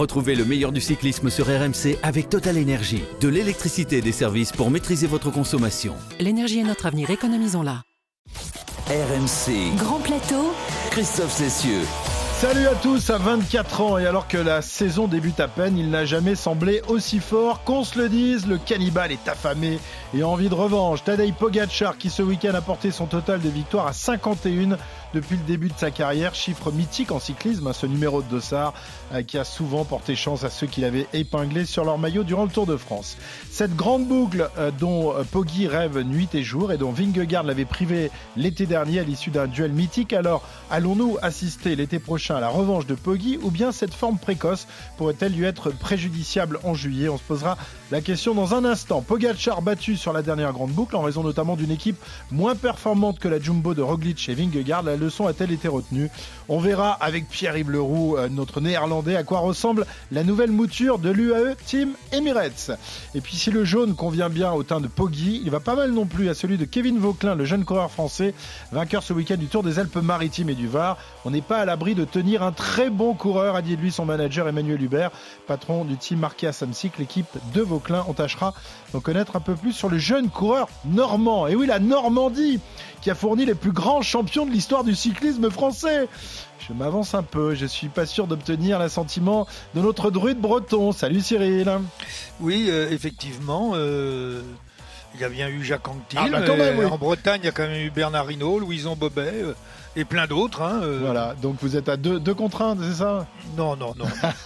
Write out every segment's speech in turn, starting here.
Retrouvez le meilleur du cyclisme sur RMC avec Total Énergie. De l'électricité et des services pour maîtriser votre consommation. L'énergie est notre avenir, économisons-la. RMC. Grand plateau. Christophe Cessieux. Salut à tous, à 24 ans et alors que la saison débute à peine, il n'a jamais semblé aussi fort. Qu'on se le dise, le cannibale est affamé et a envie de revanche. Tadej Pogacar qui ce week-end a porté son total de victoires à 51 depuis le début de sa carrière, chiffre mythique en cyclisme, hein, ce numéro de dossard euh, qui a souvent porté chance à ceux qui l'avaient épinglé sur leur maillot durant le Tour de France. Cette grande boucle euh, dont euh, Poggi rêve nuit et jour et dont Vingegaard l'avait privé l'été dernier à l'issue d'un duel mythique, alors allons-nous assister l'été prochain à la revanche de Poggi ou bien cette forme précoce pourrait-elle lui être préjudiciable en juillet? On se posera la question dans un instant. Pogacar battu sur la dernière grande boucle en raison notamment d'une équipe moins performante que la Jumbo de Roglic et Vingegaard. La leçon a-t-elle été retenue? On verra avec Pierre-Yves euh, notre néerlandais, à quoi ressemble la nouvelle mouture de l'UAE Team Emirates. Et puis si le jaune convient bien au teint de Poggi, il va pas mal non plus à celui de Kevin Vauclin, le jeune coureur français, vainqueur ce week-end du Tour des Alpes-Maritimes et du Var. On n'est pas à l'abri de tenir un très bon coureur, a dit de lui son manager Emmanuel Hubert, patron du team marqué à Samsic, l'équipe de Vauclin. On tâchera d'en connaître un peu plus sur le jeune coureur normand. Et oui, la Normandie, qui a fourni les plus grands champions de l'histoire du cyclisme français. Je m'avance un peu, je suis pas sûr d'obtenir l'assentiment de notre druide breton. Salut Cyril. Oui, euh, effectivement. Euh, il y a bien eu Jacques Anquetil. Ah bah quand même, oui. En Bretagne, il y a quand même eu Bernard Hinault, Louison Bobet euh, et plein d'autres. hein, euh. Voilà, donc vous êtes à deux, deux contraintes, c'est ça? Non, non, non.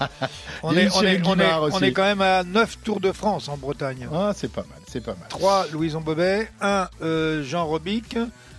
on, est, on, Cyril est, on, est, Guimard on aussi. est quand même à 9 Tours de France en Bretagne. Ah, c'est pas mal, c'est pas mal. 3 Louison Bobet, 1 Jean Robic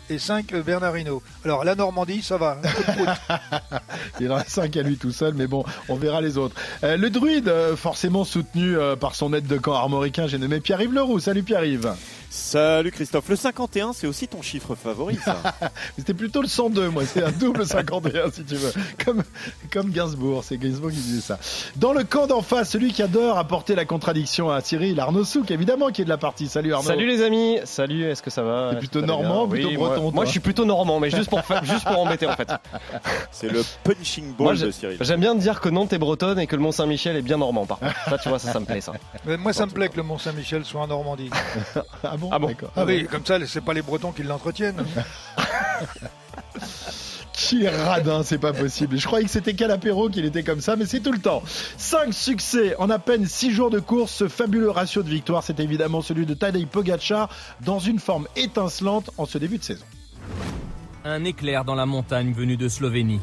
et 5 Bernard Hinault. Alors la Normandie, ça va. Il en a cinq à lui tout seul, mais bon, on verra les autres. Euh, le druide, euh, forcément soutenu euh, par son aide de camp armoricain, j'ai nommé Pierre-Yves Leroux. Salut Pierre-Yves. Salut Christophe, le 51 c'est aussi ton chiffre favori ça C'était plutôt le 102, moi, c'est un double 51 si tu veux. Comme, comme Gainsbourg, c'est Gainsbourg qui disait ça. Dans le camp d'en face, celui qui adore apporter la contradiction à Cyril, Arnaud Souk, évidemment, qui est de la partie. Salut Arnaud. Salut les amis, salut, est-ce que ça va? T'es plutôt normand, plutôt Oui, breton, Moi, je suis plutôt normand, mais juste pour, fa- juste pour embêter en fait. C'est le punching ball Moi de Cyril. j'aime bien dire que Nantes est bretonne et que le Mont Saint-Michel est bien normand par contre. Ça tu vois, ça, ça me plaît ça. Mais moi, ça me plaît que le Mont-Saint-Michel soit en Normandie. Ah bon, Ah bon D'accord. Ah oui, comme ça, c'est pas les Bretons qui l'entretiennent. Qui radin, c'est pas possible. Je croyais que c'était qu'à l'apéro qu'il était comme ça, mais c'est tout le temps. Cinq succès en à peine six jours de course. Ce fabuleux ratio de victoire, c'est évidemment celui de Tadej Pogacar dans une forme étincelante en ce début de saison. Un éclair dans la montagne venue de Slovénie.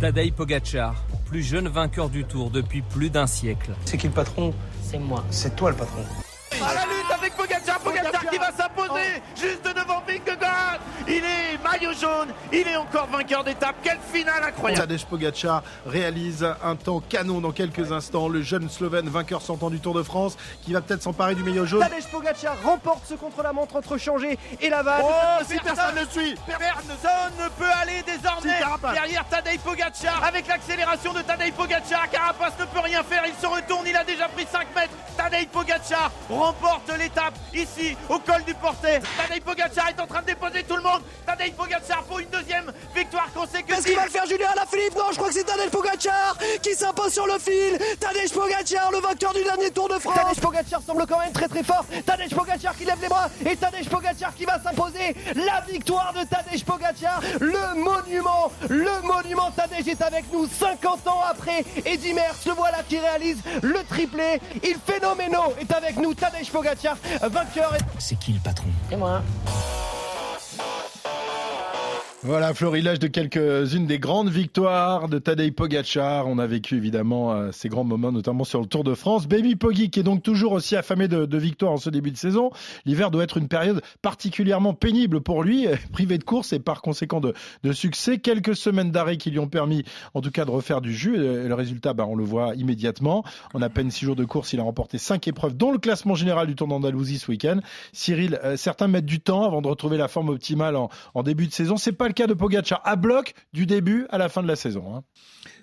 Tadej Pogacar, plus jeune vainqueur du Tour depuis plus d'un siècle. C'est qui le patron? C'est moi. C'est toi le patron. Lutte va s'imposer juste devant Vingegaard. Il est maillot jaune, il est encore vainqueur d'étape. Quelle finale incroyable. Tadej Pogacar réalise un temps canon dans quelques instants. Le jeune Slovène vainqueur sortant du Tour de France qui va peut-être s'emparer du maillot jaune. Tadej Pogacar remporte ce contre-la-montre entre Changé et Laval. Oh, si personne ne suit, personne ne peut aller désormais derrière Tadej Pogacar. Avec l'accélération de Tadej Pogacar, Carapace ne peut rien faire, il se retourne, il a déjà pris 5 mètres. Tadej Pogacar remporte l'étape ici au col du Portet. Tadej Pogacar est en train de déposer tout le monde. Tadej Pogacar pour une deuxième victoire consécutive. Qu'est-ce qu'il va le faire Julien Alaphilippe Non, je crois que c'est Tadej Pogacar qui s'impose sur le fil. Tadej Pogacar, le vainqueur du dernier Tour de France. Tadej Pogacar semble quand même très très fort. Tadej Pogacar qui lève les bras et Tadej Pogacar qui va s'imposer. La victoire de Tadej Pogacar, le monument, le monument Tadej est avec nous 50 ans après. Eddy Merckx, le voilà qui réalise le triplé. Il phénoménal est avec nous. Tadej Pogacar, vainqueur. C'est qui le patron C'est moi. Voilà, florilège de quelques-unes des grandes victoires de Tadej Pogacar. On a vécu évidemment euh, ces grands moments, notamment sur le Tour de France. Baby Poggi, qui est donc toujours aussi affamé de, victoires en ce début de saison. L'hiver doit être une période particulièrement pénible pour lui, privé de course et par conséquent de, succès. Quelques semaines d'arrêt qui lui ont permis, en tout cas, de refaire du jus. Le résultat, bah, on le voit immédiatement. En à peine six jours de course, il a remporté cinq épreuves, dont le classement général du Tour d'Andalousie ce week-end. Cyril, euh, certains mettent du temps avant de retrouver la forme optimale en, en début de saison. C'est pas le cas de Pogacar à bloc du début à la fin de la saison. hein.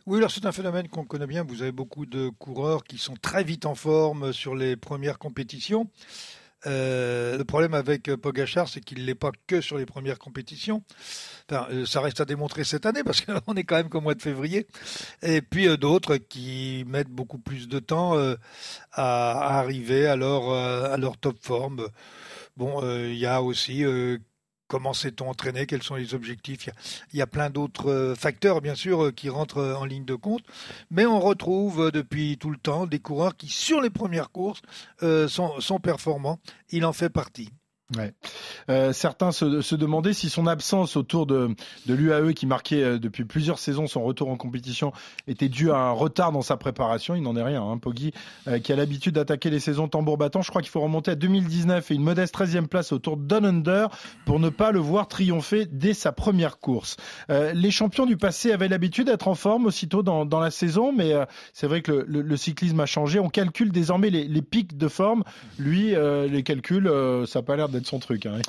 Oui, alors c'est un phénomène qu'on connaît bien. Vous avez beaucoup de coureurs qui sont très vite en forme sur les premières compétitions. Euh, le problème avec Pogachar, c'est qu'il l'est pas que sur les premières compétitions. Euh, ça reste à démontrer cette année parce qu'on est quand même qu'au mois de février. Et puis euh, d'autres qui mettent beaucoup plus de temps euh, à, à arriver à leur, euh, à leur top forme. Bon, euh, il y a aussi euh, comment s'est-on entraîné, quels sont les objectifs? Il y a, plein d'autres euh, facteurs, bien sûr, euh, qui rentrent euh, en ligne de compte. Mais on retrouve depuis tout le temps des coureurs qui, sur les premières courses, sont performants. Il en fait partie. Ouais. Euh, certains se, se demandaient si son absence autour de, de l'UAE qui marquait euh, depuis plusieurs saisons son retour en compétition était due à un retard dans sa préparation. Il n'en est rien. Hein. Poggi, euh, qui a l'habitude d'attaquer les saisons tambour battant, je crois qu'il faut remonter à 2019 et une modeste 13e place au Tour Down Under pour ne pas le voir triompher dès sa première course. Euh, les champions du passé avaient l'habitude d'être en forme aussitôt dans, dans la saison, mais euh, c'est vrai que le, le, cyclisme a changé. On calcule désormais les, les pics de forme. Lui, les calculs, ça n'a pas l'air d'être son truc. Hein.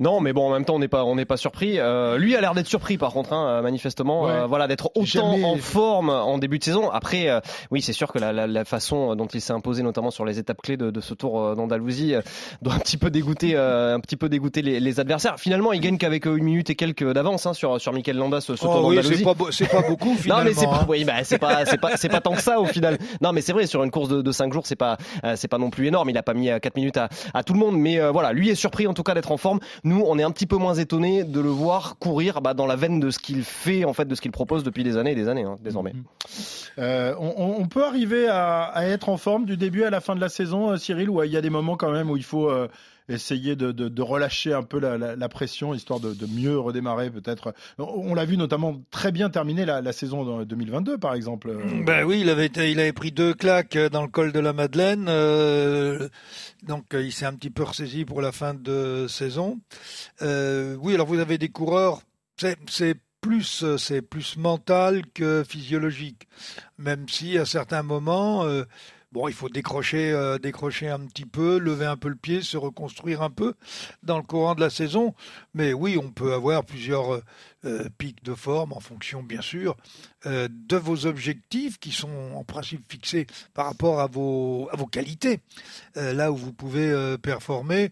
Non, mais bon, en même temps, on n'est pas, on n'est pas surpris. Euh, lui a l'air d'être surpris, par contre, hein, manifestement. Ouais. Euh, voilà, d'être autant Jamais- en forme en début de saison. Après, euh, oui, c'est sûr que la, la, la façon dont il s'est imposé, notamment sur les étapes clés de, de ce Tour euh, d'Andalousie, euh, doit un petit peu dégoûter, euh, un petit peu dégoûter les, les adversaires. Finalement, il gagne qu'avec euh, une minute et quelques d'avance hein, sur sur Mikel Landa ce, ce Tour Oh oui, d'Andalousie. c'est pas, beaucoup finalement. Non mais c'est pas, hein. oui, bah, c'est pas, c'est pas, c'est pas tant que ça au final. Non mais c'est vrai sur une course de, de 5 jours c'est pas, euh, c'est pas non plus énorme. Il a pas mis 4 minutes à, à tout le monde, mais euh, voilà, lui est surpris en tout cas d'être en forme. Nous, on est un petit peu moins étonné de le voir courir bah, dans la veine de ce qu'il fait en fait, de ce qu'il propose depuis des années et des années hein, désormais. Euh, on, on peut arriver à, à, être en forme du début à la fin de la saison, euh, Cyril, ou il y a des moments quand même où il faut euh, essayer de, de, relâcher un peu la, la, pression, histoire de, de mieux redémarrer peut-être. On, l'a vu notamment très bien terminer la, saison 2022, par exemple. Ben oui, il avait, il avait pris deux claques dans le col de la Madeleine, euh, donc euh, il s'est un petit peu ressaisi pour la fin de saison. Euh, oui, alors vous avez des coureurs, c'est plus plus mental que physiologique, même si à certains moments. Euh, Bon, il faut décrocher, euh, décrocher un petit peu, lever un peu le pied, se reconstruire un peu dans le courant de la saison. Mais oui, on peut avoir plusieurs euh, pics de forme en fonction, bien sûr, euh, de vos objectifs qui sont en principe fixés par rapport à vos, à vos qualités, euh, là où vous pouvez euh, performer.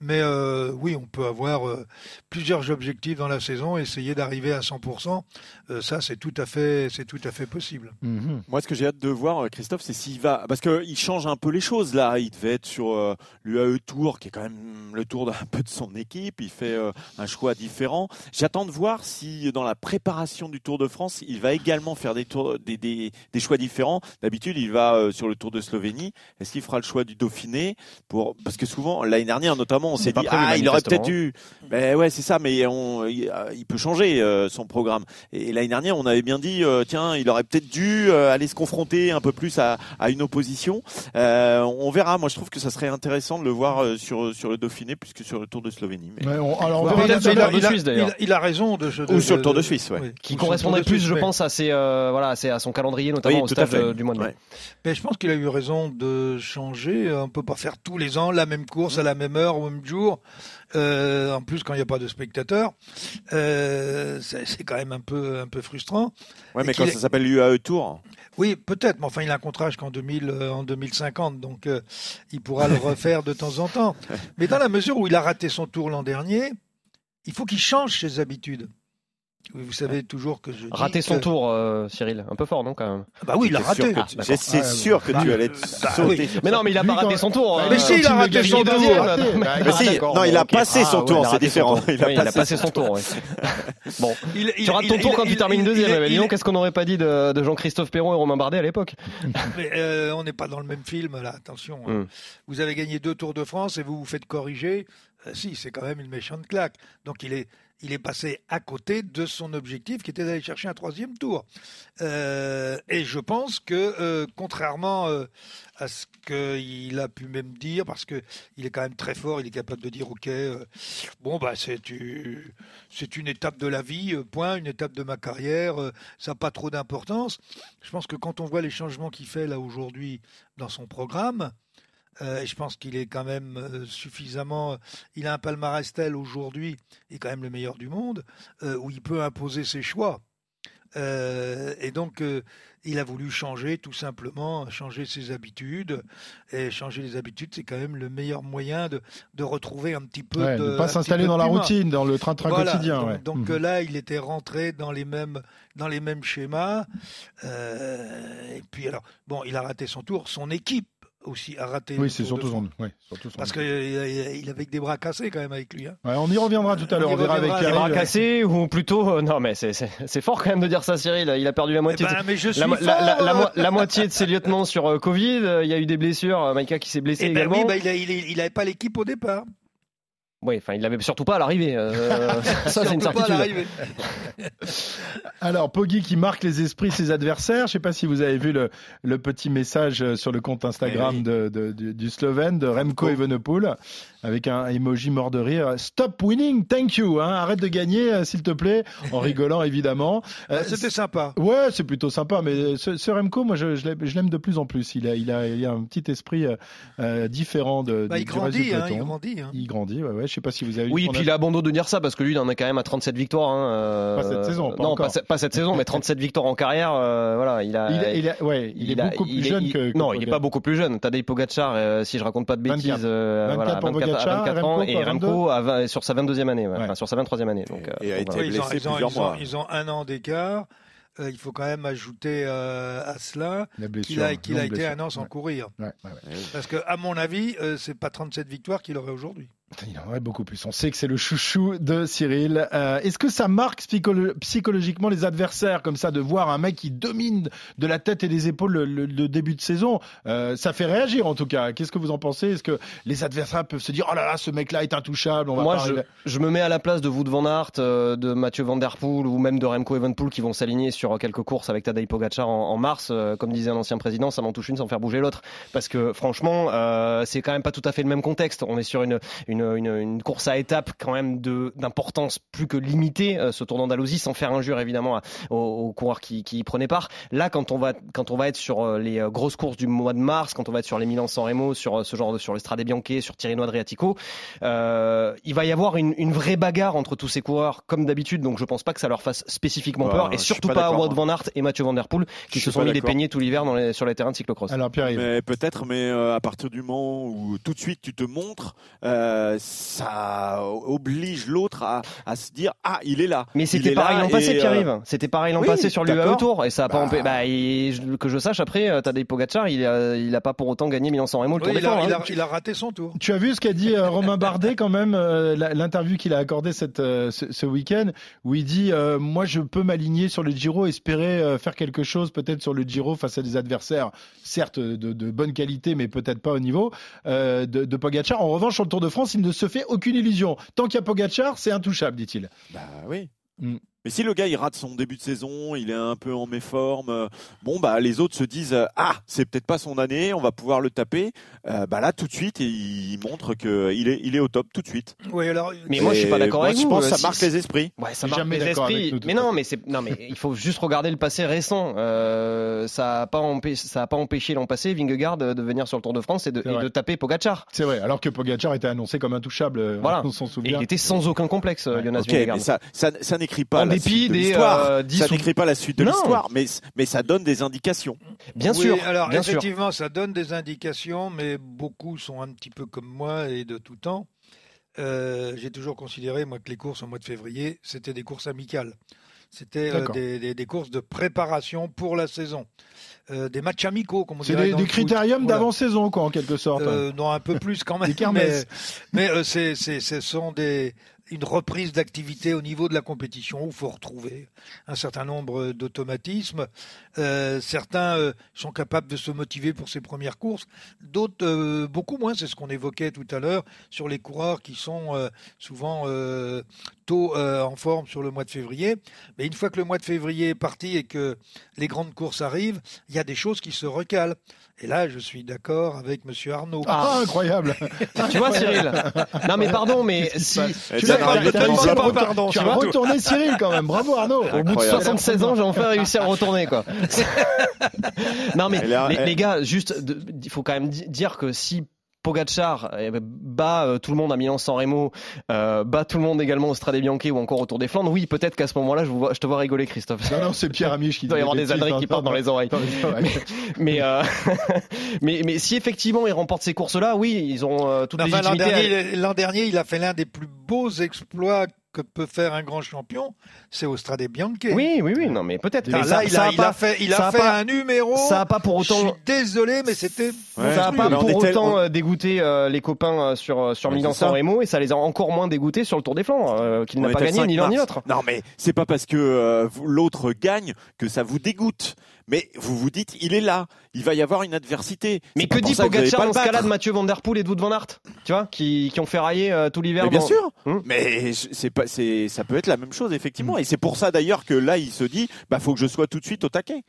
Mais euh, oui, on peut avoir euh, plusieurs objectifs dans la saison, essayer d'arriver à 100%. Euh, ça, c'est tout à fait, c'est tout à fait possible. Mm -hmm. Moi, ce que j'ai hâte de voir, Christophe, c'est s'il va, parce qu'il change un peu les choses là. Il devait être sur euh, l'UAE Tour, qui est quand même le tour d'un peu de son équipe. Il fait euh, un choix différent. J'attends de voir si dans la préparation du Tour de France, il va également faire des, tours, des, des, des choix différents. D'habitude, il va euh, sur le Tour de Slovénie. Est-ce qu'il fera le choix du Dauphiné pour parce que souvent l'année dernière, notamment, on s'est dit ah il aurait peut-être dû. Ben ouais, c'est ça, mais on, il, il peut changer euh, son programme. Et, l'année dernière, on avait bien dit euh, tiens, il aurait peut-être dû euh, aller se confronter un peu plus à, à une opposition. Euh, on verra. Moi, je trouve que ça serait intéressant de le voir euh, sur sur le Dauphiné plus que sur le Tour de Slovénie. Mais... Ouais, on, alors, on ouais, il, a, il, a, il, a, il, a, il, a, raison de, de ou sur le Tour de Suisse, ouais. Oui. qui correspondrait plus, je pense, à ses euh, voilà, à son calendrier, notamment oui, au stage de, du mois de mai. Ouais. Mais je pense qu'il a eu raison de changer. On peut pas faire tous les ans la même course à la même heure au même jour. Euh, en plus, quand il n'y a pas de spectateurs, euh, c'est quand même un peu un peu frustrant. Ouais, mais quand ça s'appelle l'UAE Tour. Oui, peut-être, mais enfin, il a un contrat jusqu'en 2000, euh, en 2050, donc euh, il pourra le refaire de temps en temps. Mais dans la mesure où il a raté son tour l'an dernier, il faut qu'il change ses habitudes. Vous savez toujours que je dis rater son que... tour, euh, Cyril, un peu fort, non quand même. Bah oui, il a raté. Ah, bah, c'est sûr que bah, tu allais te bah, sauter. Oui. Mais non, mais il a pas raté son tour. Mais si, il a raté son tour. Mais si, non, il a passé son tour, c'est différent. Il a passé son tour. Bon, tu rates ton tour quand tu termines deuxième. Dis donc, qu'est-ce qu'on n'aurait pas dit de Jean-Christophe Perron et Romain Bardet à l'époque Mais on n'est pas dans le même film là. Attention, Hmm. vous avez gagné deux Tours de France et vous vous faites corriger. Si, c'est quand même une méchante claque. Donc il est il est passé à côté de son objectif qui était d'aller chercher un troisième tour. Euh, et je pense que, euh, contrairement euh, à ce qu'il a pu même dire, parce que il est quand même très fort, il est capable de dire ok, bon bah c'est c'est une étape de la vie, point, une étape de ma carrière, ça n'a pas trop d'importance. Je pense que quand on voit les changements qu'il fait là aujourd'hui dans son programme, euh, je pense qu'il est quand même euh, suffisamment. Il a un palmarès tel aujourd'hui, il est quand même le meilleur du monde, euh, où il peut imposer ses choix. Euh, et donc, il a voulu changer tout simplement, changer ses habitudes. Et changer les habitudes, c'est quand même le meilleur moyen de, de retrouver un petit peu Ouais, de. un pas s'installer dans la routine, dans le train-train Voilà. quotidien. Donc, ouais. donc, euh, là, il était rentré dans les mêmes, dans les mêmes schémas. Euh, et puis alors, bon, il a raté son tour. Son équipe aussi a raté. le Oui, c'est de surtout son, ouais, surtout son- Parce qu'il il avait que des bras cassés quand même avec lui. hein. Ouais, on y reviendra tout à l'heure. On On verra avec Pierre. bras cassés ou plutôt euh, non mais c'est fort quand même de dire ça Cyril il a perdu la Eh moitié de- ben, mais je suis la, la- la- la euh. mo- la moitié de ses lieutenants sur euh, Covid euh, il y a eu des blessures euh, Maïka qui s'est blessé Eh ben également oui, bah, il, a- il, est- il avait pas l'équipe au départ. Oui enfin il l'avait surtout pas à l'arrivée euh, ça c'est une Surtout pas à certitude l'arrivée. Alors, Poggi qui marque les esprits de ses adversaires. Je sais pas si vous avez vu le, le petit message euh, sur le compte Instagram oui. de, de- du, du Slovène, de Remco Evenepoel, avec un emoji mort de rire. Stop winning, thank you. Hein. Arrête de gagner, euh, s'il te plaît, en rigolant évidemment. Euh, ah, c'était sympa. Ouais, c'est plutôt sympa. Mais euh, ce, ce Remco, moi, je, l'aime de plus en plus. Il a, il a, il a un petit esprit différent de. Bah, du, hein, il, grandit, il, grandit, il grandit, ouais, ouais. Je sais pas si vous avez. Oui, et puis il a bon dos de dire ça parce que lui, il en a quand même à 37 victoires. Pas cette saison. Non, pas, cette saison, mais 37 victoires en carrière. voilà, il est beaucoup plus jeune que. Non, il est pas beaucoup plus jeune. Tadej Pogacar, si je raconte pas de bêtises, 24 voilà, 24 à 24 et Remco à, sur sa 22e année, enfin, sur sa 23e année. Donc, ils, ont, un an d'écart. Euh, il faut quand même ajouter euh, à cela qu'il a, été un an sans courir. Parce que, à mon avis, euh, c'est pas 37 victoires qu'il aurait aujourd'hui. Il en aurait beaucoup plus. On sait que c'est le chouchou de Cyril. Euh, Est-ce que ça marque psycholo- psychologiquement les adversaires comme ça de voir un mec qui domine de la tête et des épaules le, le- le début de saison? Euh, Ça fait réagir en tout cas. Qu'est-ce que vous en pensez? Est-ce que les adversaires peuvent se dire oh là là ce mec-là est intouchable on va Moi, je, me mets à la place de Wout van Aert, euh, de Mathieu Van Der Poel ou même de Remco Evenepoel qui vont s'aligner sur quelques courses avec Tadej Pogacar en, en mars. Comme disait un ancien président, ça m'en touche une sans faire bouger l'autre. Parce que franchement, c'est quand même pas tout à fait le même contexte. On est sur une, une, une, une course à étapes quand même de d'importance plus que limitée, euh, ce Tour d'Andalousie, sans faire injure évidemment à- aux, aux coureurs qui, qui y prenaient part. Là, quand on va quand on va être sur euh, les euh, grosses courses du mois de mars, quand on va être sur les Milan-San Remo, sur ce genre de sur le Strade Bianche, sur Tirreno Adriatico, euh, il va y avoir une, une vraie bagarre entre tous ces coureurs comme d'habitude. Donc je pense pas que ça leur fasse spécifiquement Bah, peur et surtout pas pas, Wout moi. van Aert et Mathieu Van Der Poel qui se sont mis les d'accord. peignets tout l'hiver sur les terrains de cyclocross. Alors Pierre Mais peut-être, mais euh, à partir du moment où tout de suite tu te montres, euh, ça oblige l'autre à, à se dire ah il est là. Mais Il c'était pareil l'an passé, euh, Pierre-Yves. C'était pareil l'an oui, passé sur l'UAE. Tour et ça a pas Bah. empêché. Bah, il- que je sache après, euh, Tadej Pogacar, il a, il a pas pour autant gagné Milan-San Remo le Oui, il, a, il hein. a- il a raté son tour. Tu as vu ce qu'a dit euh, Romain Bardet quand même, euh, l'interview qu'il a accordé cette, euh, ce, ce week-end, où il dit euh, moi je peux m'aligner sur le Giro, espérer euh, faire quelque chose peut-être sur le Giro face à des adversaires certes de, de bonne qualité, mais peut-être pas au niveau euh, de, de Pogacar. En revanche sur le Tour de France, il ne se fait aucune illusion. Tant qu'il y a Pogacar, c'est intouchable, dit-il. Bah oui. Mm. Mais si le gars il rate son début de saison, il est un peu en méforme, euh, bon bah les autres se disent euh, ah c'est peut-être pas son année, on va pouvoir le taper. Euh, bah là tout de suite il montre que il est il est au top tout de suite. Oui, alors, Mais moi, je suis pas d'accord avec je vous. pense que ça marque les esprits. Ouais, ça Je marque les esprits. nous, mais non, mais c'est non, mais il faut juste regarder le passé récent. Euh, ça a pas empêché, ça a pas empêché l'an passé Vingegaard de, venir sur le Tour de France et de, et taper Pogacar. C'est vrai, alors que Pogacar était annoncé comme intouchable, Voilà. on s'en Et souvient. il était sans aucun complexe, Ouais. Jonas Ok, Vingegaard. mais ça, ça, ça n'écrit pas En dépit de des, euh, 10 ça ou- n'écrit pas la suite de l'histoire, mais mais ça donne des indications. Bien oui, sûr, alors bien sûr. effectivement, ça donne des indications, mais beaucoup sont un petit peu comme moi et de tout temps. Euh, J'ai toujours considéré, moi, que les courses au mois de février, c'était des courses amicales. C'était euh, des, des- des courses de préparation pour la saison. Euh, des matchs amicaux, comme on C'est des, critériums Voilà. d'avant-saison, quoi, en quelque sorte. Euh, non, un peu plus quand même. Des. Mais, mais, ce sont des, une reprise d'activité au niveau de la compétition où il faut retrouver un certain nombre d'automatismes. Euh, certains euh, sont capables de se motiver pour ces premières courses, d'autres euh, beaucoup moins. C'est ce qu'on évoquait tout à l'heure sur les coureurs qui sont souvent euh, euh, en forme sur le mois de février. Mais une fois que le mois de février est parti et que les grandes courses arrivent, il y a des choses qui se recalent. Et là, je suis d'accord avec Monsieur Arnaud. Ah, incroyable Tu vois, Cyril Non, mais pardon, mais si. Tu l'as t'as pas, réussi on à va re- pas, pardon, tu tu as vois. retourné Cyril quand même, bravo Arnaud Au bout de Incroyable. 76 ans, j'ai enfin réussi à retourner, quoi. non, mais les, elle- les gars, juste, il faut quand même di- dire que si Pogacar eh ben, bat euh, tout le monde à Milan-San Remo, euh, bat tout le monde également au Strade Bianche ou encore autour des Flandres. Oui, peut-être qu'à ce moment-là, je, te vois rigoler, Christophe. Non, non, c'est Pierre Amiche qui Il doit y avoir des bêtises, qui non, partent dans les oreilles. dans les oreilles. mais, euh, mais, mais si effectivement ils remportent ces courses-là, oui, ils ont euh, toute Enfin, l'an à- dernier, l'an dernier, il a fait l'un des plus beaux exploits que peut faire un grand champion, c'est au Strade Bianche. Oui, oui, oui, non, mais peut-être. Enfin, Mais là, ça- il, ça a, a il pas- a fait, il ça a a fait pas- un numéro. ça a pas pour Je autant. suis désolé, mais c'était. Ouais. Ça n'a pas pour autant on- euh, dégoûté euh, les copains euh, sur, sur Milan. San Remo et ça les a encore moins dégoûtés sur le Tour des Flandres, euh, qu'il n'a pas gagné 5 ni l'un ni l'autre. Non, mais c'est pas parce que euh, l'autre gagne que ça vous dégoûte. Mais vous vous dites, il est là, il va y avoir une adversité. Mais que dit Pogacar dans ce cas-là de Mathieu Van Der Poel et de Wout Van Aert Tu vois, qui, qui ont fait railler euh, tout l'hiver. Bien sûr. Hum. Mais c'est pas, c'est, ça peut être la même chose effectivement. Et c'est pour ça d'ailleurs que là, il se dit, bah faut que je sois tout de suite au taquet.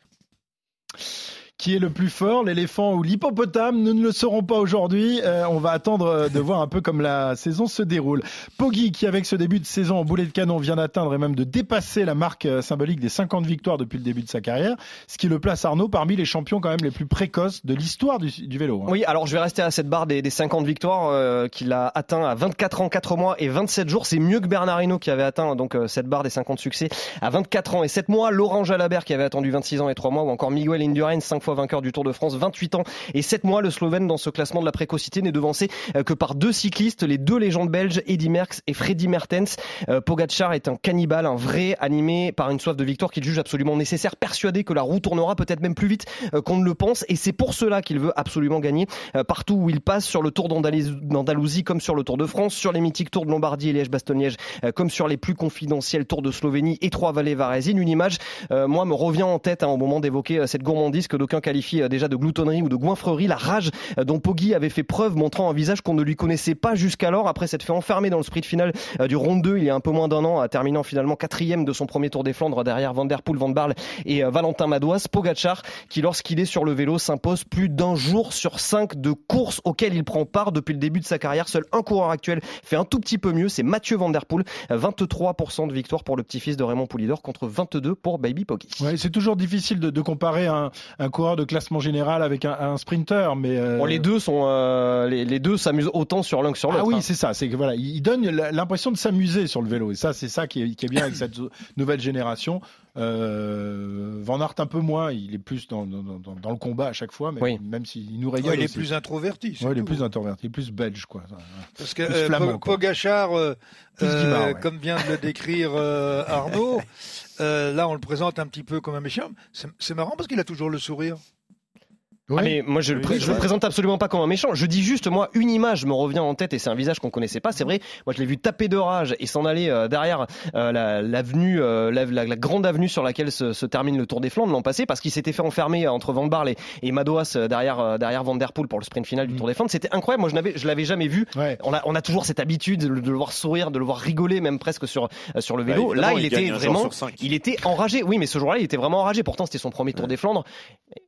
Qui est le plus fort, l'éléphant ou l'hippopotame Nous ne le saurons pas aujourd'hui. Euh, on va attendre euh, de voir un peu comme la saison se déroule. Poggi, qui avec ce début de saison en boulet de canon vient d'atteindre et même de dépasser la marque euh, symbolique des 50 victoires depuis le début de sa carrière, ce qui le place Arnaud parmi les champions quand même les plus précoces de l'histoire du, vélo. hein. Oui, alors je vais rester à cette barre des, des 50 victoires euh, qu'il a atteint à 24 ans, 4 mois et 27 jours. C'est mieux que Bernard Hinault qui avait atteint donc euh, cette barre des 50 succès à 24 ans et 7 mois. Laurent Jalabert qui avait attendu 26 ans et 3 mois ou encore Miguel Indurain, 5 fois vainqueur du Tour de France, 28 ans et 7 mois. Le Slovène dans ce classement de la précocité n'est devancé euh, que par deux cyclistes, les deux légendes belges, Eddy Merckx et Freddy Mertens. Euh, Pogacar est un cannibale, un vrai animé par une soif de victoire qu'il juge absolument nécessaire, persuadé que la roue tournera peut-être même plus vite euh, qu'on ne le pense et c'est pour cela qu'il veut absolument gagner partout où il passe, sur le Tour d'Andalousie comme sur le Tour de France, sur les mythiques Tours de Lombardie et Liège-Bastogne-Liège, comme sur les plus confidentiels Tours de Slovénie et Trois-Vallées Varesine. Une image, moi, me revient en tête hein, au moment d'évoquer cette gourmandise que d'aucuns qualifient euh, déjà de gloutonnerie ou de goinfrerie, la rage euh, dont Poggi avait fait preuve, montrant un visage qu'on ne lui connaissait pas jusqu'alors, après s'être fait enfermer dans le sprint final euh, du Ronde 2 il y a un peu moins d'un an, terminant finalement quatrième de son premier Tour des Flandres derrière Van Der Poel, Van Barle et Valentin Madouas. Pogacar, qui lorsqu'il est sur le vélo s'impose plus d'un jour sur cinq de courses auxquelles il prend part depuis le début de sa carrière. Seul un coureur actuel fait un tout petit peu mieux, c'est Mathieu Van Der Poel. Euh, 23% de victoire pour le petit-fils de Raymond Poulidor contre 22 pour Baby Poggi. Ouais, c'est toujours difficile de, de comparer un, un coureur de classement général avec un, un sprinter, mais euh, Bon, les deux sont, euh, les, les deux s'amusent autant sur l'un que sur l'autre. Ah oui, hein. c'est ça. C'est que voilà, il donne l'impression de s'amuser sur le vélo, et ça, c'est ça qui est, qui est bien avec cette nouvelle génération. Euh, Van Aert un peu moins, il est plus dans, dans, dans, dans le combat à chaque fois, mais Oui. même s'il nous régale. Ouais, il est aussi. plus introverti. Ouais, il est plus introverti, il est plus belge, quoi. Parce que euh. Pogachar, euh, euh, ouais. comme vient de le décrire euh, Arnaud, euh, là on le présente un petit peu comme un méchant. C'est c'est marrant parce qu'il a toujours le sourire. Ah, mais moi je, le, pré- je le présente absolument pas comme un méchant. Je dis juste moi une image me revient en tête et c'est un visage qu'on connaissait pas. C'est vrai. Moi je l'ai vu taper de rage et s'en aller euh, derrière euh, la- l'avenue, euh, la, la- la grande avenue sur laquelle se, se termine le Tour des Flandres l'an passé parce qu'il s'était fait enfermer entre Van Barle et, et Madouas euh, derrière euh, derrière Van Der Poel pour le sprint final du Tour des Flandres. C'était incroyable. Moi je n'avais je l'avais jamais vu. Ouais. On a on a toujours cette habitude de, le- de le voir sourire, de le voir rigoler même presque sur euh, sur le Bah, vélo. Là il, il était vraiment il était enragé. Oui mais ce jour-là il était vraiment enragé. Pourtant c'était son premier Tour des Flandres.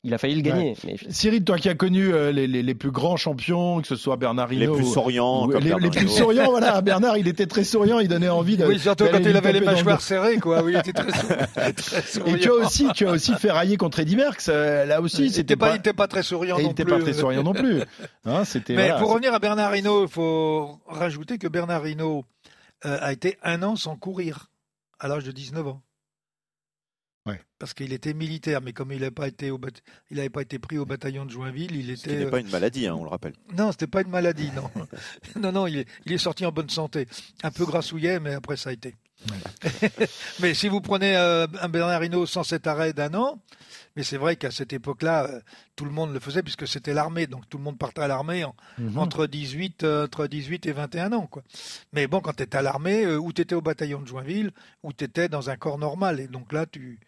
Il a failli le gagner. Mais Cyril, toi qui as connu euh, les, les, les plus grands champions, que ce soit Bernard Les Hinault plus ou- souriants, ou- comme les, les plus souriants, voilà. Bernard, il était très souriant, il donnait envie de. Oui, surtout quand il avait les mâchoires serrées, quoi. Oui, il était très, sou- très souriant. Et tu as aussi, tu as aussi fait railler contre Eddy Merckx. euh, là aussi, il c'était était pas, pas, il était pas très souriant et il non était plus. pas très souriant non plus. Hein, c'était. Mais voilà, pour revenir à Bernard Hinault, il faut rajouter que Bernard Hinault euh, a été un an sans courir à l'âge de 19 ans. Ouais. Parce qu'il était militaire, mais comme il n'avait pas été au bat- il avait pas été pris au bataillon de Joinville, il Ce était n'est euh, pas une maladie, hein, on le rappelle. non, c'était pas une maladie, non, non, non, il est, il est sorti en bonne santé, un peu grassouillet, mais après ça a été. mais si vous prenez euh, un Bernard Hinault sans cet arrêt d'un an, mais c'est vrai qu'à cette époque-là, euh, tout le monde le faisait puisque c'était l'armée, donc tout le monde partait à l'armée en- Mhm. entre 18, euh, entre 18 et 21 ans, quoi. Mais bon, quand tu étais à l'armée, euh, ou tu étais au bataillon de Joinville, ou tu étais dans un corps normal, et donc là, tu,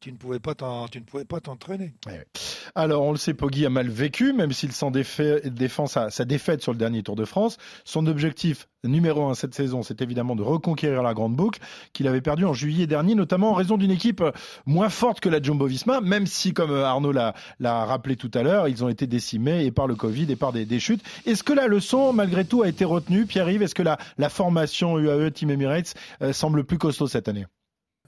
tu ne pouvais pas tu ne pouvais pas t'entraîner. Alors, on le sait, Poggi a mal vécu, même s'il s'en défend sa, sa défaite sur le dernier Tour de France. Son objectif numéro un cette saison, c'est évidemment de reconquérir la grande boucle qu'il avait perdue en juillet dernier, notamment en raison d'une équipe moins forte que la Jumbo-Visma, même si, comme Arnaud l'a l'a tout à l'heure, ils ont été décimés et par le Covid et par des, chutes. Est-ce que la leçon, malgré tout, a été retenue? Pierre-Yves, est-ce que la, la formation UAE Team Emirates euh, semble plus costaud cette année?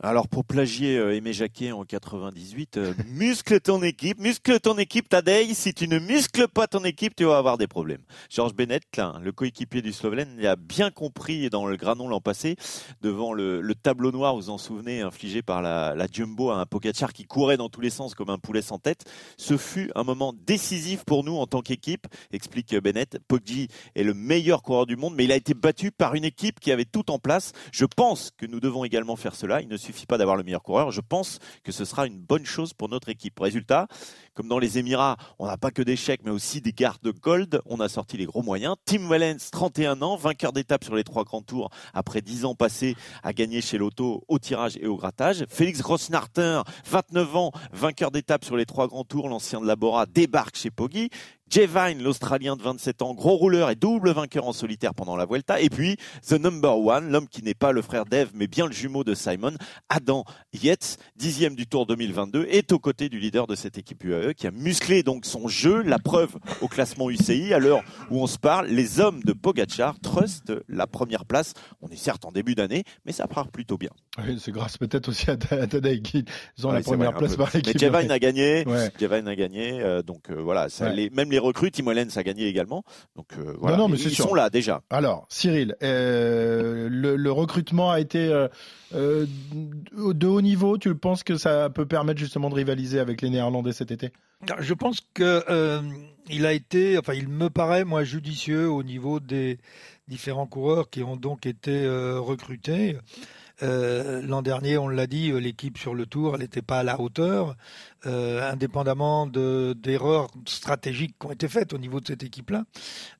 Alors pour plagier euh, Aimé Jacquet en 98, euh, muscle ton équipe, muscle ton équipe Tadej, si tu ne muscles pas ton équipe, tu vas avoir des problèmes. Georges Bennett, le coéquipier du Slovène, il a bien compris dans le Granon l'an passé, devant le, le tableau noir, vous vous en souvenez, infligé par la, la Jumbo à un Pogacar qui courait dans tous les sens comme un poulet sans tête. Ce fut un moment décisif pour nous en tant qu'équipe, explique Bennett. Poggi est le meilleur coureur du monde, mais il a été battu par une équipe qui avait tout en place. Je pense que nous devons également faire cela. Suffit pas d'avoir le meilleur coureur. Je pense que ce sera une bonne chose pour notre équipe. Résultat, comme dans les Émirats, on n'a pas que des chèques, mais aussi des gardes gold. On a sorti les gros moyens. Tim Wellens, 31 ans, vainqueur d'étape sur les trois grands tours après 10 ans passés à gagner chez l'auto au tirage et au grattage. Félix Grossnarter, 29 ans, vainqueur d'étape sur les trois grands tours. L'ancien de Labora débarque chez Poggi. Jay Vine, l'Australien de 27 ans, gros rouleur et double vainqueur en solitaire pendant la Vuelta. Et puis, the number one, l'homme qui n'est pas le frère d'Eve, mais bien le jumeau de Simon, Adam Yates, dixième du Tour 2022, est aux côtés du leader de cette équipe UAE qui a musclé donc son jeu. La preuve au classement UCI. À l'heure où on se parle, les hommes de Pogachar trustent la première place. On est certes en début d'année, mais ça part plutôt bien. Oui, c'est grâce peut-être aussi à Tadej qui ont la Oui, c'est première vrai, place par l'équipe. Mais Jay Vine a gagné. Ouais. A gagné. euh, donc euh, voilà, ça, Ouais. les, même les recrues, Tim Wellens a gagné également. Donc euh, voilà, non, mais ils sont là déjà. Alors, Cyril, euh, le, le recrutement a été euh, euh, de haut niveau. Tu penses que ça peut permettre justement de rivaliser avec les Néerlandais cet été? Je pense que euh, il a été, enfin, il me paraît moi judicieux au niveau des différents coureurs qui ont donc été euh, recrutés. Euh, L'an dernier, on l'a dit, euh, l'équipe sur le tour, elle n'était pas à la hauteur, euh, indépendamment de d'erreurs stratégiques qui ont été faites au niveau de cette équipe-là.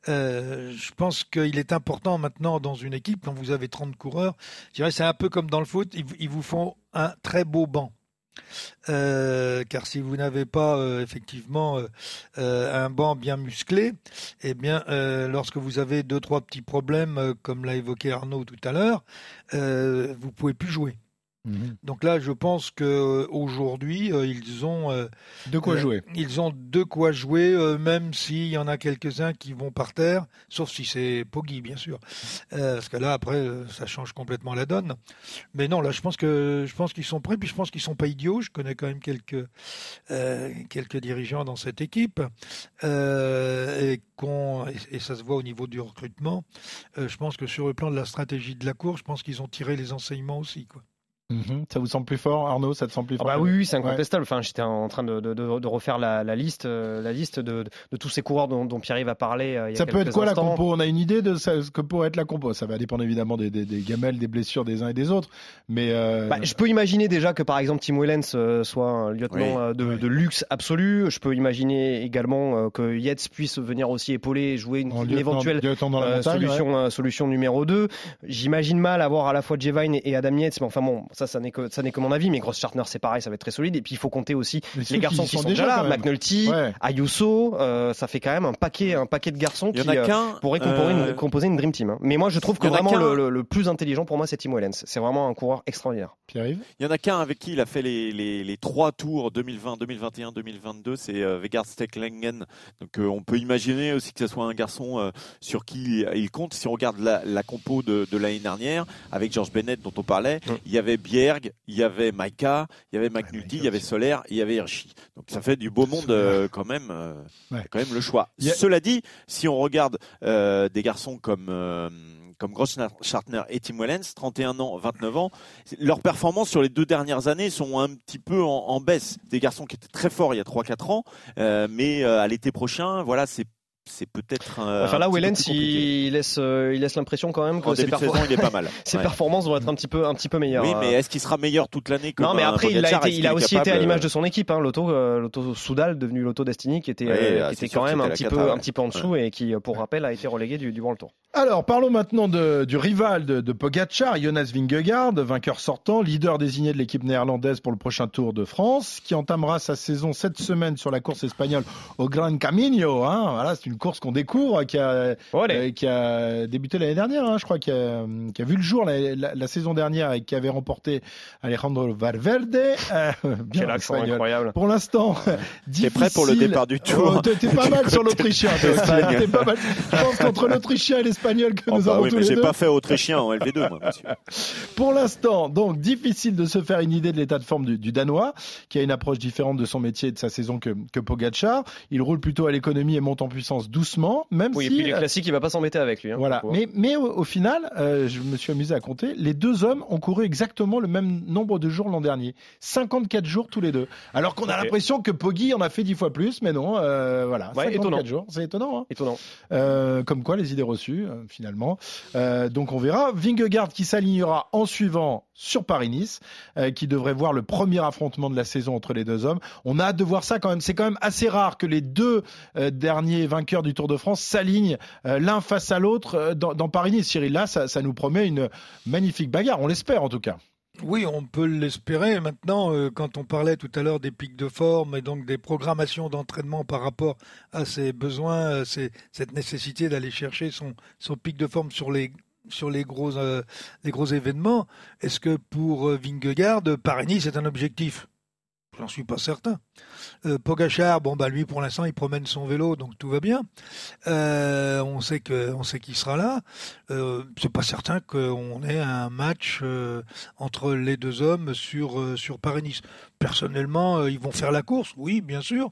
Je pense qu'il est important maintenant dans une équipe, quand vous avez 30 coureurs, je dirais c'est un peu comme dans le foot, ils vous font un très beau banc. Euh, car si vous n'avez pas euh, effectivement euh, un banc bien musclé, eh bien, lorsque vous avez deux trois petits problèmes, comme l'a évoqué Arnaud tout à l'heure, euh, vous pouvez plus jouer. Donc là, je pense que euh, aujourd'hui, euh, ils ont euh, De quoi euh, jouer Ils ont de quoi jouer, euh, même s'il y en a quelques-uns qui vont par terre, sauf si c'est Poggi, bien sûr, Euh, parce que là, après, ça change complètement la donne. Mais non, là, je pense que je pense qu'ils sont prêts, puis je pense qu'ils sont pas idiots. Je connais quand même quelques quelques dirigeants dans cette équipe, et, qu'on- et, et ça se voit au niveau du recrutement. Je pense que sur le plan de la stratégie de la course, je pense qu'ils ont tiré les enseignements aussi, quoi. Mhm. Ça vous semble plus fort, Arnaud? Ça te semble plus Ah fort bah oui, oui, c'est Ouais. incontestable. Enfin, j'étais en train de, de, de, de refaire la, la liste, euh, la liste de, de tous ces coureurs dont, dont Pierre-Yves a parlé. euh, il y a Ça peut être quoi la compo? On a une idée de ce que pourrait être la compo? Ça va dépendre évidemment des, des, des gamelles, des blessures des uns et des autres. Mais euh, Bah, je peux imaginer déjà que par exemple Tim Wellens euh, soit un lieutenant Oui. euh, de, de luxe absolu. Je peux imaginer également euh, que Yates puisse venir aussi épauler et jouer une, en une lieutenant- éventuelle lieutenant dans la euh, montagne, ouais. solution, euh, solution numéro 2. J'imagine mal avoir à la fois Jevine et Adam Yates, mais enfin bon, ça, ça n'est que, ça n'est que mon avis, mais Gross Chartner, c'est pareil, ça va être très solide. Et puis il faut compter aussi les garçons qui sont, déjà là. McNulty, Ouais. Ayuso, euh, ça fait quand même un paquet, un paquet de garçons qui euh, pourraient composer, euh, une, composer une Dream Team. hein. Mais moi, je trouve que vraiment le, le- le plus intelligent pour moi, c'est Tim Wellens. C'est vraiment un coureur extraordinaire. Pierre-Yves? Il y en a qu'un avec qui il a fait les, les, les trois tours 2020, 2021, 2022, c'est euh, Vegard Stecklengen. Donc euh, on peut imaginer aussi que ce soit un garçon euh, sur qui il compte. Si on regarde la, la compo de, de l'année dernière, avec George Bennett dont on parlait, Mm. il y avait Bjerg, il y avait Maika, il y avait McNulty, il y avait. Soler, il y avait Hirschi. Donc ça fait du beau monde euh, quand même. euh, Ouais. quand même le choix. Cela dit, si on regarde euh, des garçons comme comme Gross Schartner et Tim Wellens, 31 ans, 29 ans, leurs performances sur les deux dernières années sont un petit peu en, en baisse. Des garçons qui étaient très forts il y a 3-4 ans, mais à l'été prochain, voilà, c'est c'est peut-être. euh, enfin là, Wellens, il laisse, euh, il laisse l'impression quand même que en ses, début de perfor- saison, il est pas mal. ses Ouais. performances vont être un petit peu, un petit peu meilleures. Oui, Euh, mais est-ce qu'il sera meilleur toute l'année Non, mais un après, il a, été, il aussi été à l'image de son équipe, hein, l'auto, euh, l'auto Soudal, devenu l'auto Destiny, qui était, Ouais, euh, ah, qui c'est était quand même un petit, peu, un petit peu en dessous et qui, euh, pour rappel, a été relégué du, du World Tour. Alors, parlons maintenant de- du rival de, de Pogacar, Jonas Vingegaard, vainqueur sortant, leader désigné de l'équipe néerlandaise pour le prochain Tour de France, qui entamera sa saison cette semaine sur la course espagnole au Gran Camino. Hein. Voilà, c'est une course qu'on découvre, qui a, euh, qui a débuté l'année dernière, hein, je crois, qui a, qui a vu le jour la, la- la saison dernière et qui avait remporté Alejandro Valverde. Euh, bien Quel accent espagnol. incroyable. Pour l'instant, T'es prêt pour le départ du Tour Oh, T'es t'es pas du mal sur l'Autrichien. T'es pas mal. Je pense qu'entre l'Autrichien et espagnols que Oh, nous bah avons oui, tous mais les j'ai deux. pas fait autrichien en LV2, moi, monsieur. Pour l'instant, donc difficile de se faire une idée de l'état de forme du, du Danois, qui a une approche différente de son métier et de sa saison que, que Pogacar. Il roule plutôt à l'économie et monte en puissance doucement, même Oui, et si. puis les classiques, il va pas s'embêter avec lui. hein, Voilà. Mais, mais au, au final, euh, je me suis amusé à compter, les deux hommes ont couru exactement le même nombre de jours l'an dernier. 54 jours tous les deux. Alors qu'on a l'impression que Poggi en a fait 10 fois plus, mais non, euh, voilà. Ouais, 54 étonnant. jours, c'est étonnant. hein. Étonnant. Euh, comme quoi, les idées reçues, euh, finalement. Euh, donc on verra. Vingegaard qui s'alignera en suivant sur Paris-Nice, euh, qui devrait voir le premier affrontement de la saison entre les deux hommes. On a hâte de voir ça quand même. C'est quand même assez rare que les deux euh, derniers vainqueurs du Tour de France s'alignent euh, l'un face à l'autre dans, Paris-Nice. Cyril, là, ça, nous promet une magnifique bagarre. On l'espère en tout cas. Oui, on peut l'espérer. Maintenant, quand on parlait tout à l'heure des pics de forme et donc des programmations d'entraînement par rapport à ses besoins, cette nécessité d'aller chercher son pic de forme sur les sur les gros euh, les gros événements, est-ce que pour euh, Vingegaard, Paris-Nice c'est un objectif? J'en suis pas certain. Euh, Pogachar, bon bah lui pour l'instant il promène son vélo donc tout va bien. Euh, on sait qu'il sera là. Euh, c'est pas certain qu'on ait un match entre les deux hommes sur sur Paris-Nice. Personnellement, euh, ils vont faire la course, oui, bien sûr.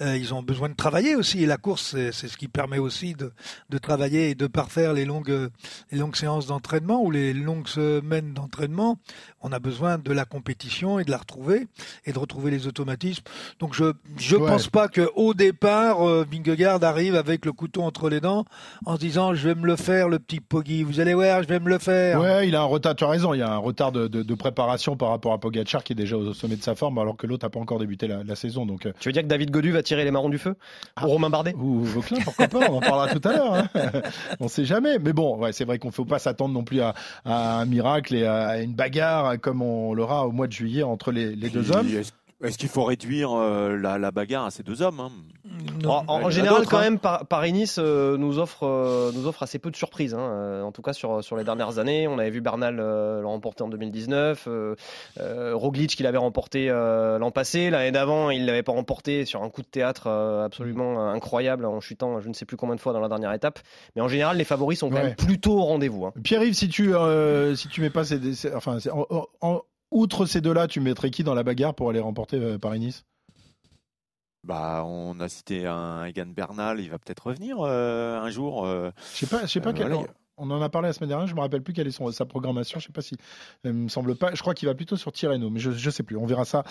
Ils ont besoin de travailler aussi et la course c'est ce qui permet aussi de de travailler et de parfaire les longues les longues séances d'entraînement ou les longues semaines d'entraînement. On a besoin de la compétition et de la retrouver et de retrouver les automatismes. Donc je je Ouais. pense pas que au départ euh, Vingegaard arrive avec le couteau entre les dents en se disant je vais me le faire le petit Poggy. Vous allez voir, je vais me le faire. Ouais, il a un retard, tu as raison, il y a un retard de, de- de préparation par rapport à Pogacar qui est déjà au sommet de sa forme alors que l'autre n'a pas encore débuté la, la saison. Donc, euh, Tu veux dire que David Godu va tirer les marrons du feu? Ou Romain Bardet? Ou Vauclin, pourquoi pas, on en parlera tout à l'heure. Hein. on sait jamais. Mais bon, ouais, c'est vrai qu'on ne faut pas s'attendre non plus à, à un miracle et à une bagarre comme on l'aura au mois de juillet entre les, les deux hommes. Est-ce qu'il faut réduire euh, la, la bagarre à ces deux hommes hein? Non. En, général, quand hein. même, Par- Paris-Nice euh, nous offre euh, nous offre assez peu de surprises. hein. Euh, en tout cas, sur sur les dernières années, on avait vu Bernal euh, le remporter en 2019, euh, euh, Roglic qui l'avait remporté euh, l'an passé, l'année d'avant, il l'avait pas remporté sur un coup de théâtre euh, absolument incroyable en chutant, je ne sais plus combien de fois dans la dernière étape. Mais en général, les favoris sont quand Ouais. même plutôt au rendez-vous. hein. Pierre-Yves, si tu euh, si tu mets pas ces, enfin, en- outre ces deux-là, tu mettrais qui dans la bagarre pour aller remporter euh, Paris-Nice? Bah, on a cité un Egan Bernal, il va peut-être revenir euh, un jour. euh, Je sais pas, je sais pas Euh, quel- voilà. On en a parlé la semaine dernière, je me rappelle plus quelle est son, sa programmation. Je sais pas si, il me semble pas. Je crois qu'il va plutôt sur Tirreno, mais je, je sais plus. On verra ça.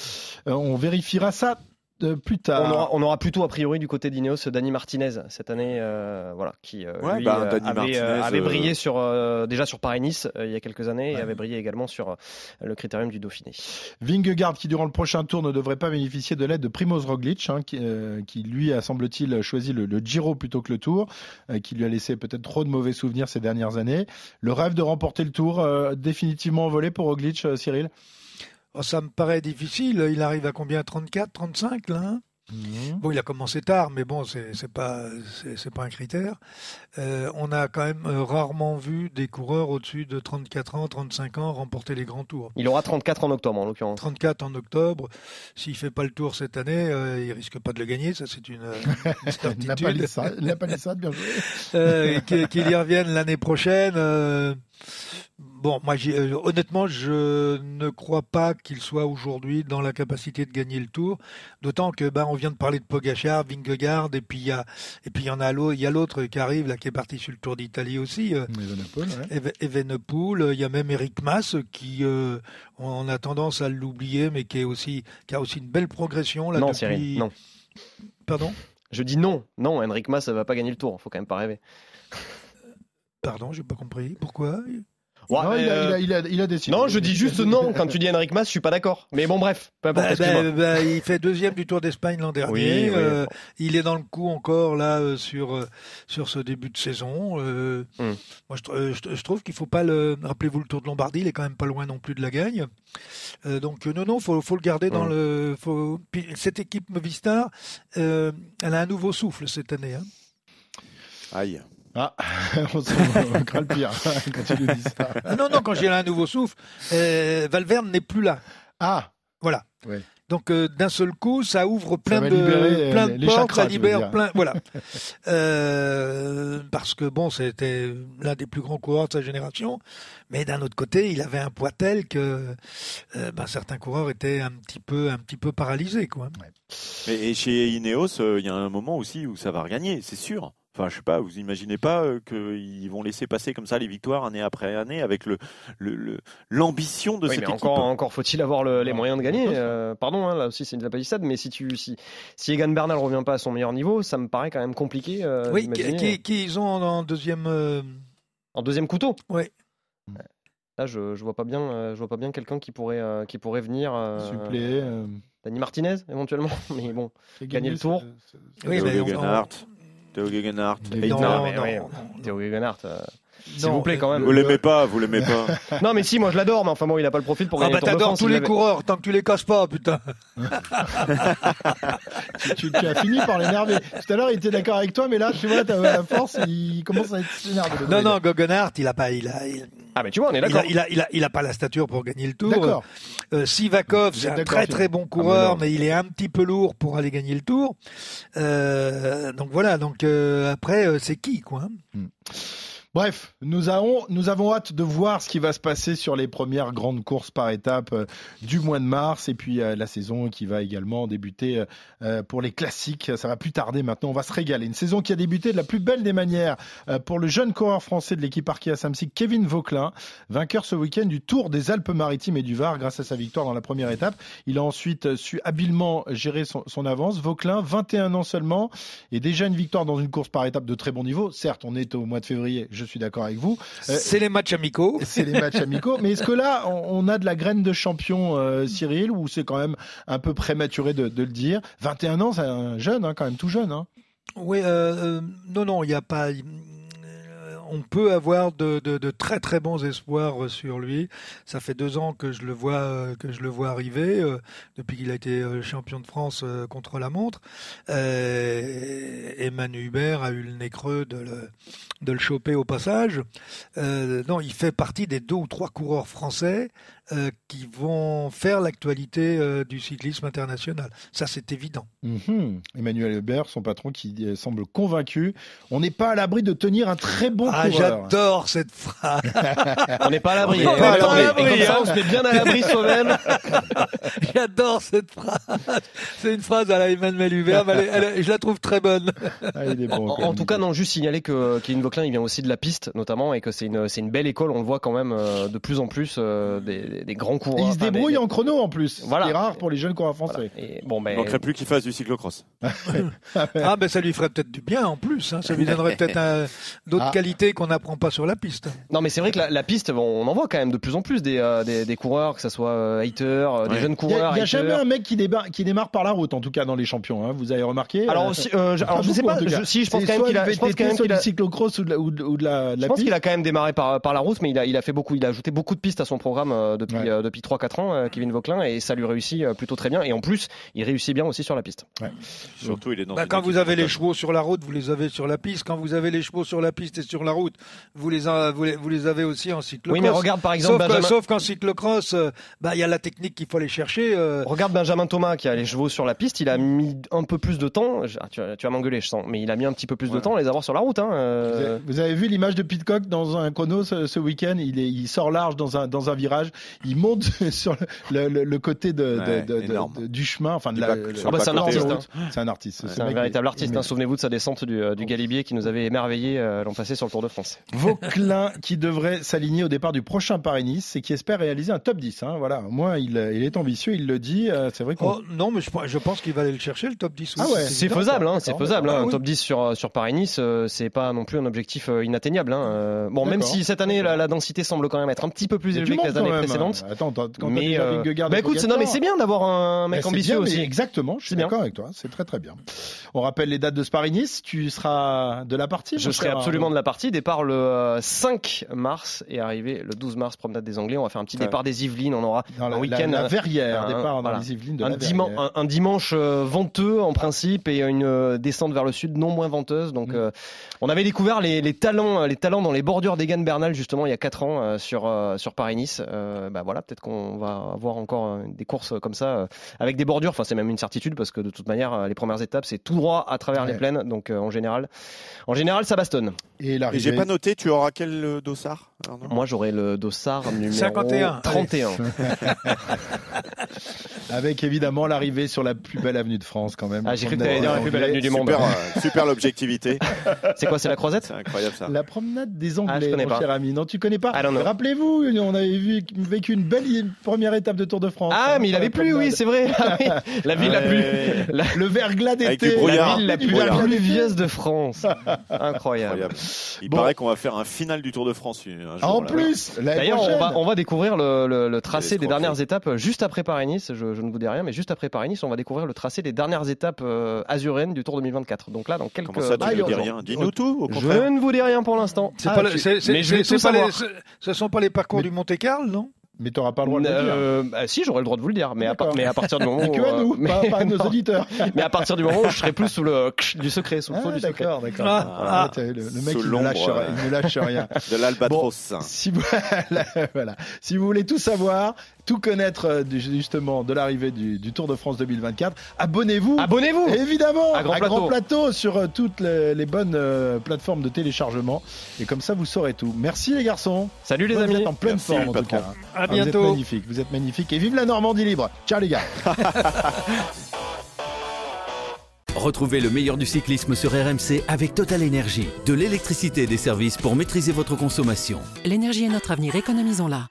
On vérifiera ça euh, plus tard. On aura, on aura plutôt a priori du côté d'Ineos Dani Martinez cette année, euh, voilà, qui euh, Ouais, lui, bah, euh, avait, Martinez, avait brillé sur euh, déjà sur Paris-Nice euh, il y a quelques années Ouais. et avait brillé également sur euh, le critérium du Dauphiné. Vingegaard, qui durant le prochain tour ne devrait pas bénéficier de l'aide de Primoz Roglic, hein, qui, euh, qui, lui a semble-t-il choisi le, le Giro plutôt que le Tour, euh, qui lui a laissé peut-être trop de mauvais souvenirs ces dernières années. Le rêve de remporter le Tour euh, définitivement envolé pour Roglic, euh, Cyril? Oh, ça me paraît difficile. Il arrive à combien? 34, 35 là hein? Mhm. Bon, il a commencé tard, mais bon, c'est pas c'est pas un critère. Euh, on a quand même euh, rarement vu des coureurs au-dessus de 34 ans, 35 ans remporter les grands tours. Il aura 34 en octobre en l'occurrence. 34 en octobre. S'il fait pas le tour cette année, euh, il risque pas de le gagner. Ça, c'est une, une La certitude. palissade, la palissade, bien joué. Euh, qu'il y revienne l'année prochaine. Euh, Bon, moi, euh, honnêtement, je ne crois pas qu'il soit aujourd'hui dans la capacité de gagner le Tour. D'autant que, ben, on vient de parler de Pogachar, Vingegaard, et puis il y a, et puis il y en a l'autre, il y a l'autre qui arrive là, qui est parti sur le Tour d'Italie aussi. euh, Evenepoel, ouais. Evenepoel, il y a même Eric Mas qui, euh, on a tendance à l'oublier, mais qui est aussi, qui a aussi une belle progression là non, depuis. Cyril, non. Pardon, Je dis non, non, Henrik Mas ne va pas gagner le tour, faut quand même pas rêver. pardon, j'ai pas compris. Pourquoi? Ouais, non, il, a, euh, il, a, il, a, il a décidé. non, je dis juste non quand tu dis Henrik Mas, je suis pas d'accord. Mais bon, bref, peu importe. Bah, bah, bah, il fait deuxième du Tour d'Espagne l'an dernier. Oui, oui. Euh, il est dans le coup encore là euh, sur sur ce début de saison. Euh, Hmm. Moi, je, tr- je, je trouve qu'il faut pas le. Rappelez-vous le Tour de Lombardie, il est quand même pas loin non plus de la gagne. Euh, donc non, non, faut faut le garder dans Hmm. le. Faut... Puis, cette équipe Movistar, euh, elle a un nouveau souffle cette année. Hein. Aïe. Ah, on, se- on craint le pire quand tu nous dis ça. Non, non, quand j'ai un nouveau souffle, euh, Valverde n'est plus là. Ah, Voilà. Donc euh, d'un seul coup, ça ouvre plein de libérer plein les- de les portes, chakras, ça libère plein. Voilà. Euh, parce que bon, c'était l'un des plus grands coureurs de sa génération, mais d'un autre côté, il avait un poids tel que euh, ben, certains coureurs étaient un petit peu un petit peu paralysés, quoi. Et, et chez Ineos, euh, il y a un moment aussi où ça va regagner, c'est sûr. Enfin, je sais pas, vous imaginez pas euh, qu'ils vont laisser passer comme ça les victoires année après année avec le le- le- l'ambition de Oui, cette mais équipe. encore, encore faut-il avoir le- les moyens de gagner. Euh, pardon, hein, là aussi c'est une lapalissade, mais si tu si si Egan Bernal revient pas à son meilleur niveau, ça me paraît quand même compliqué. euh, oui, qui, d'imaginer. qui- qui ils ont en, en deuxième. euh, En deuxième couteau. Ouais. Là, je, je vois pas bien, euh, je vois pas bien quelqu'un qui pourrait euh, qui pourrait venir. euh, Suppléé. euh, Dani Martinez éventuellement, mais bon. Gagner le tour. ça- Oui, Théo mais on- Gegenhardt. Théo Gegenhardt. Il est- Hayter. Non, Non, mais non, Théo Gegenhardt, euh, S'il vous plaît, quand même. Vous l'aimez pas, vous l'aimez pas. non, mais si, moi je l'adore, mais enfin bon, il a pas le profil pour Ah bah t'adores tous il les coureurs tant que tu les casses pas, putain. tu, tu as fini par l'énerver. Tout à l'heure, il était d'accord avec toi, mais là, tu vois, t'as la force, il commence à être s'énerver. Non, non, Guggenhardt, il a pas, il a, il, Ah, mais tu vois, on est il d'accord. a, il a, il a, il a pas la stature pour gagner le tour. D'accord. Euh, Sivakov, c'est un très très bon Ah, mais coureur, mais il est un petit peu lourd pour aller gagner le tour. Euh, donc voilà, donc euh, après, euh, c'est qui, quoi hein? Bref, nous avons, hâte de voir ce qui va se passer sur les premières grandes courses par étapes euh, du mois de mars et puis euh, la saison qui va également débuter euh, pour les classiques. Ça va plus tarder maintenant, on va se régaler. Une saison qui a débuté de la plus belle des manières pour le jeune coureur français de l'équipe Arkea Samsic, Kevin Vauquelin, vainqueur ce week-end du Tour des Alpes-Maritimes et du Var grâce à sa victoire dans la première étape. Il a ensuite su habilement gérer son, avance. Vauquelin, 21 ans seulement, et déjà une victoire dans une course par étape de très bon niveau. Certes, on est au mois de février, suis d'accord avec vous. Euh, C'est les matchs amicaux. c'est les matchs amicaux. Mais est-ce que là, on on a de la graine de champion, euh, Cyril, ou c'est quand même un peu prématuré de, de le dire? 21 ans, c'est un jeune, hein, quand même tout jeune. Hein. Oui, euh, euh, non, non, il n'y a pas. On peut avoir de, très très bons espoirs euh, sur lui. Ça fait deux ans que je le vois euh, arriver euh, depuis qu'il a été champion de France contre la montre. Et Manu Hubert a eu le nez creux de le, de le choper au passage. Non, il fait partie des deux ou trois coureurs français euh, qui vont faire l'actualité euh, du cyclisme international. Ça, c'est évident. Mhm. Emmanuel Hubert, son patron, qui euh, semble convaincu. On n'est pas à l'abri de tenir un très bon Ah, coureur. j'adore cette phrase. On n'est pas à l'abri. On n'est pas à l'abri. Et comme ça, on se met bien à l'abri soi-même. J'adore cette phrase. C'est une phrase à la Emmanuel Hubert, mais elle elle je la trouve très bonne. Ah, il est bon, En, tout cas, non, juste signaler que Kevin Vauquelin, il vient aussi de la piste, notamment, et que c'est une, belle école. On le voit quand même euh, de plus en plus euh, des, des- des grands Et coureurs. il se enfin, des- en chrono en plus. Voilà. C'est rare pour les jeunes coureurs voilà. français. Et bon, Il manquerait plus qu'il fasse du cyclocross. Ah, ben ça lui ferait peut-être du bien en plus. hein. Ça lui donnerait peut-être un- d'autres Ah. qualités qu'on n'apprend pas sur la piste. non, mais c'est vrai que la, la piste, bon, on en voit quand même de plus en plus des, euh, des, des coureurs, que ce soit euh, Hater, euh, des jeunes Il n'y a, coureurs. il y a jamais un mec qui qui démarre par la route, en tout cas dans les champions. hein. Vous avez remarqué Alors, euh, euh, je, alors, je sais pas, je- si, je pense quand même qu'il a, je pense quand VTT, même soit qu'il a, du cyclocross ou de la, ou de- ou de la, de Je pense piste. qu'il a quand même démarré par, par la route, mais il a, il a fait beaucoup, il a ajouté beaucoup de pistes à son programme euh, depuis, Ouais. euh, depuis 3-4 ans, euh, Kevin Vauquelin, et ça lui réussit euh, plutôt très bien. Et en plus, il réussit bien aussi sur la piste. Surtout, il est dans Bah, quand vous avez les chevaux sur la route, vous les avez sur la piste. Quand vous avez les chevaux sur la piste et sur la route, vous les, a- vous les, vous les avez aussi en cyclocross. Oui, mais regarde par exemple sauf, Benjamin, sauf qu'en cyclocross, euh, bah, il y a la technique qu'il faut aller chercher. euh, regarde Benjamin Thomas qui a les chevaux sur la piste, il a mis un peu plus de temps. ah, tu, vas- tu vas m'engueuler, je sens, mais il a mis un petit peu plus de temps à les avoir sur la route. Hein, Vous avez, vous avez vu l'image de Pitcock dans un chrono ce, ce week-end? Il, est- il sort large dans un, dans un virage, il monte sur le, le- le côté de, de- Ouais, de- de- énorme. de- du chemin, enfin de la, Ah bah, le c'est un artiste. C'est un artiste. C'est un véritable artiste. hein. Souvenez-vous de sa descente du, euh, du Galibier qui nous avait émerveillé euh, l'an passé sur le Tour de France. Vauquelin qui devrait s'aligner au départ du prochain Paris-Nice et qui espère réaliser un top 10. hein. Voilà, moi il, il est ambitieux, il le dit. euh, c'est vrai qu'on Oh, non, mais je, je pense qu'il va aller le chercher, le top 10. Ah aussi. ouais. C'est faisable, hein, c'est faisable. hein. Ah un top 10 sur, sur Paris-Nice, euh, c'est pas non plus un objectif euh, inatteignable. Hein. Euh, bon, même si cette année, la, la densité semble quand même être un petit peu plus élevée que les années quand Attends, quand Mais euh, bah écoute, c'est- non, mais c'est bien d'avoir un mec Bah, c'est ambitieux bien, aussi. Exactement, je suis d'accord avec toi, c'est très très bien. On rappelle les dates de Paris-Nice, tu seras de la partie Je serai cher absolument de la partie. Départ le euh, 5 mars et arrivé le 12 mars, promenade des Anglais. On va faire un petit départ des Yvelines. On aura un week-end, la, Verrière, un- départ dans voilà. les Yvelines de un, la diman- Verrière. un- un dimanche euh, venteux en principe et une euh, descente vers le sud non moins venteuse. Donc Mm. euh, on avait découvert les, talents, les talents dans les bordures d'Egan Bernal justement il y a 4 ans euh, sur euh, sur Paris-Nice. Euh, bah voilà, peut-être qu'on va avoir encore euh, des courses comme ça euh, avec des bordures. Enfin, c'est même une certitude parce que de toute manière, euh, les premières étapes c'est tout droit à travers Ouais. les plaines. Donc euh, en général, en général, ça bastonne. Et Et j'ai pas noté, tu auras quel euh, dossard Arnaud? Moi, j'aurai le dossard numéro 51. 31. Avec évidemment l'arrivée sur la plus belle avenue de France quand même. Ah, j'ai cru que t'allais dire la plus belle avenue du monde. Super, euh, super l'objectivité. C'est quoi, c'est la croisette? C'est incroyable ça. La promenade des Ah, je Anglais, connais mon pas. cher ami. Non, tu connais pas know. Rappelez-vous, on avait vu, vécu une belle première étape de Tour de France. Ah, hein, mais il avait plu, oui, c'est vrai. Ah oui, la ville la Ouais. plus, la, Le verglas d'été. la ville la plus pluvieuse de France. Incroyable. Incroyable. Il Bon. paraît qu'on va faire un final du Tour de France un jour. En là. plus, D'ailleurs, on va, on va découvrir le, le- le tracé des dernières étapes juste après Paris-Nice. Je, je ne vous dis rien, mais juste après Paris-Nice, on va découvrir le tracé des dernières étapes euh, azuréennes du Tour 2024. Donc là, dans quelques Comment ça, tu Ah, ne dis rien? Dis-nous tout, au contraire. Je ne vous dis rien pour l'instant. Ah, pas le- tu- c'est- c'est- mais je vais c'est tout pas les- savoir. ce- ce sont pas les parcours Mais- du Monte-Carlo, non? Mais t'auras pas le droit de le dire. Euh, bah, si, j'aurais le droit de vous le dire, mais à, mais à partir du moment Mais où, que à euh, nous, mais, pas, pas à nos auditeurs. mais à partir du moment où je serai plus sous le du secret, sous le feu Ah, du secret. d'accord, d'accord. Ah, Voilà, ah. le, le mec, il ne, lâche, euh, il ne lâche rien. De l'Albatros. Si vous, voilà. si vous voulez tout savoir, tout connaître euh, justement de l'arrivée du, du Tour de France 2024, abonnez-vous. Abonnez-vous Évidemment, À Grand Plateau. sur euh, toutes les, les bonnes euh, plateformes de téléchargement. Et comme ça, vous saurez tout. Merci les garçons. Salut les Vous amis. êtes en pleine Merci, forme en tout cas. hein. À Ah, Vous êtes bientôt. magnifiques, vous êtes magnifiques. Et vive la Normandie libre. Ciao les gars. Retrouvez le meilleur du cyclisme sur RMC avec Total Énergie. De l'électricité et des services pour maîtriser votre consommation. L'énergie est notre avenir, économisons-la.